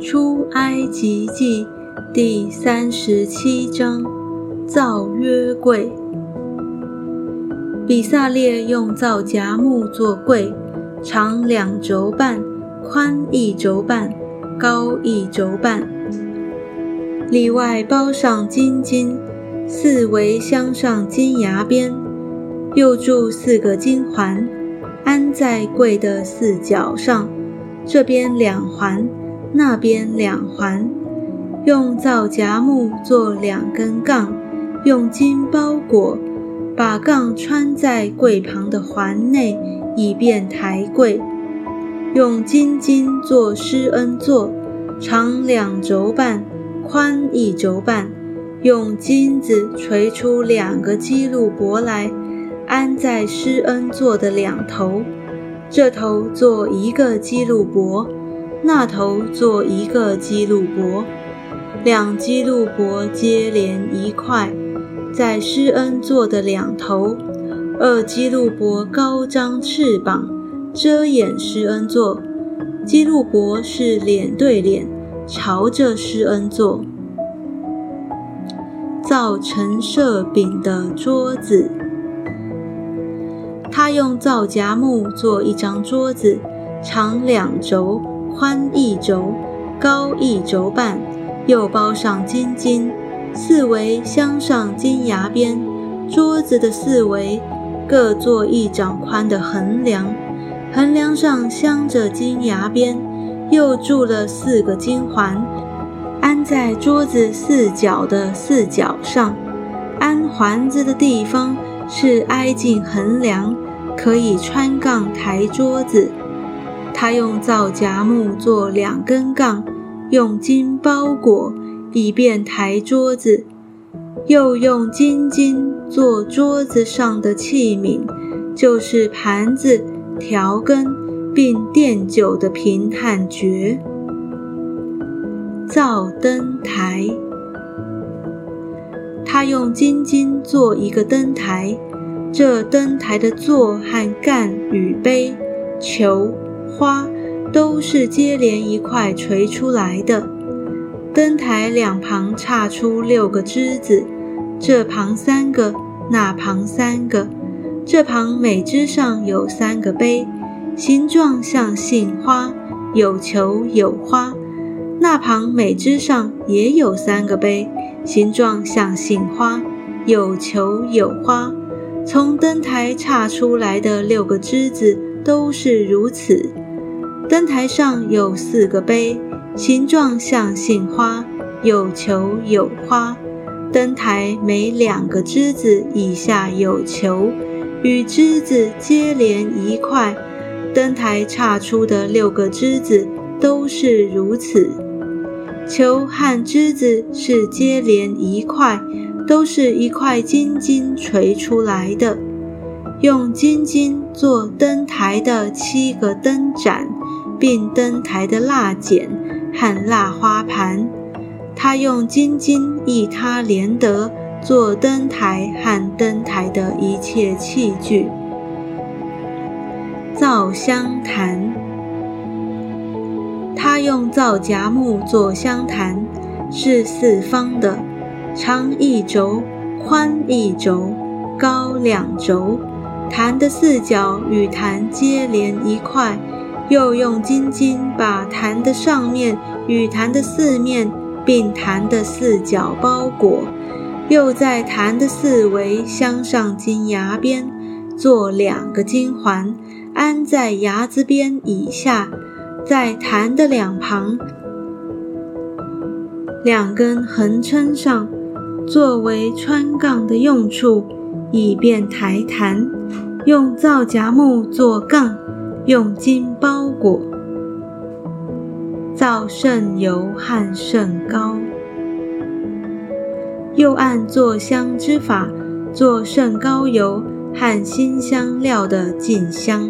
出埃及记第三十七章造约柜。比萨列用皂荚木做柜，长两轴半，宽一轴半，高一轴半。里外包上金金，四围镶上金牙边，又铸四个金环，安在柜的四角上，这边两环。那边两环，用皂荚木做两根杠，用金包裹，把杠穿在柜旁的环内，以便抬柜。用金金做施恩座，长两轴半，宽一轴半，用金子锤出两个基路伯来，安在施恩座的两头，这头做一个基路伯。那头做一个基路伯，两基路伯接连一块，在施恩座的两头。二基路伯高张翅膀，遮掩施恩座。基路伯是脸对脸，朝着施恩座。造陈设饼的桌子，他用皂荚木做一张桌子，长两轴。宽一轴，高一轴半，又包上金金，四围镶上金牙边。桌子的四围各做一掌宽的横梁，横梁上镶着金牙边，又铸了四个金环，安在桌子四角的四角上。安环子的地方是挨近横梁，可以穿杠抬桌子。他用皂荚木做两根杠，用金包裹，以便抬桌子；又用金金做桌子上的器皿，就是盘子、调羹，并垫酒的瓶和爵。造灯台，他用金金做一个灯台，这灯台的座和干与杯、球。花都是接连一块垂出来的。灯台两旁插出六个枝子，这旁三个，那旁三个。这旁每枝上有三个杯，形状像杏花，有球有花。那旁每枝上也有三个杯，形状像杏花，有球有花。从灯台插出来的六个枝子。都是如此。灯台上有四个杯，形状像杏花，有球有花。灯台每两个枝子以下有球，与枝子接连一块。灯台岔出的六个枝子都是如此。球和枝子是接连一块，都是一块金金锤出来的。用金金做灯台的七个灯盏，并灯台的蜡剪和蜡花盘。他用金金一他连得做灯台和灯台的一切器具。造香坛，他用皂荚木做香坛，是四方的，长一轴，宽一轴，高两轴。坛的四角与坛接连一块，又用金金把坛的上面与坛的四面并坛的四角包裹，又在坛的四围镶上金牙边，做两个金环，安在牙子边以下，在坛的两旁两根横撑上，作为穿杠的用处。以便抬坛，用皂荚木做杠，用金包裹。皂渗油和圣膏，又按做香之法，做盛膏油和新香料的进香。